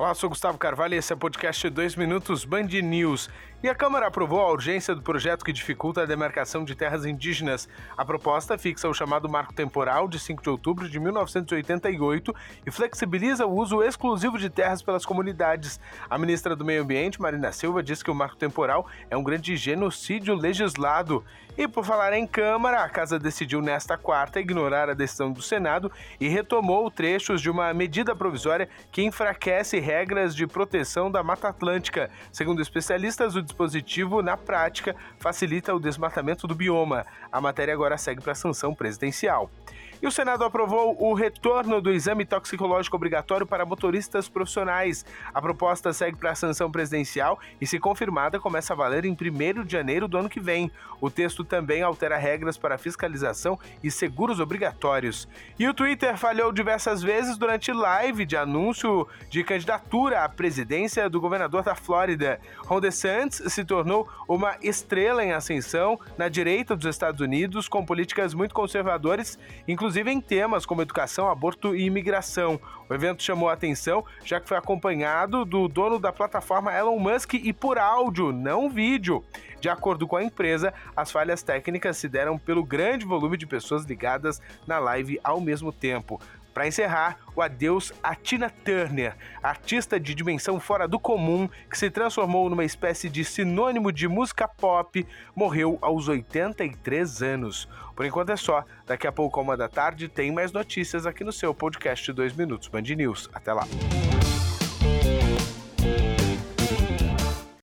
Olá, sou Gustavo Carvalho e esse é o podcast 2 Minutos Band News. E a Câmara aprovou a urgência do projeto que dificulta a demarcação de terras indígenas. A proposta fixa o chamado marco temporal de 5 de outubro de 1988 e flexibiliza o uso exclusivo de terras pelas comunidades. A ministra do Meio Ambiente, Marina Silva, disse que o marco temporal é um grande genocídio legislado. E por falar em Câmara, a Casa decidiu nesta quarta ignorar a decisão do Senado e retomou trechos de uma medida provisória que enfraquece regras de proteção da Mata Atlântica. Segundo especialistas, o dispositivo, na prática, facilita o desmatamento do bioma. A matéria agora segue para a sanção presidencial. E o Senado aprovou o retorno do exame toxicológico obrigatório para motoristas profissionais. A proposta segue para a sanção presidencial e, se confirmada, começa a valer em 1 de janeiro do ano que vem. O texto também altera regras para fiscalização e seguros obrigatórios. E o Twitter falhou diversas vezes durante live de anúncio de candidatura à presidência do governador da Flórida. Ron DeSantis se tornou uma estrela em ascensão na direita dos Estados Unidos, com políticas muito conservadoras, inclusive inclusive em temas como educação, aborto e imigração. O evento chamou a atenção, já que foi acompanhado do dono da plataforma Elon Musk e por áudio, não vídeo. De acordo com a empresa, as falhas técnicas se deram pelo grande volume de pessoas ligadas na live ao mesmo tempo. Para encerrar, o adeus a Tina Turner, artista de dimensão fora do comum que se transformou numa espécie de sinônimo de música pop, morreu aos 83 anos. Por enquanto é só. Daqui a pouco, uma da tarde, tem mais notícias aqui no seu podcast 2 Minutos Band News. Até lá.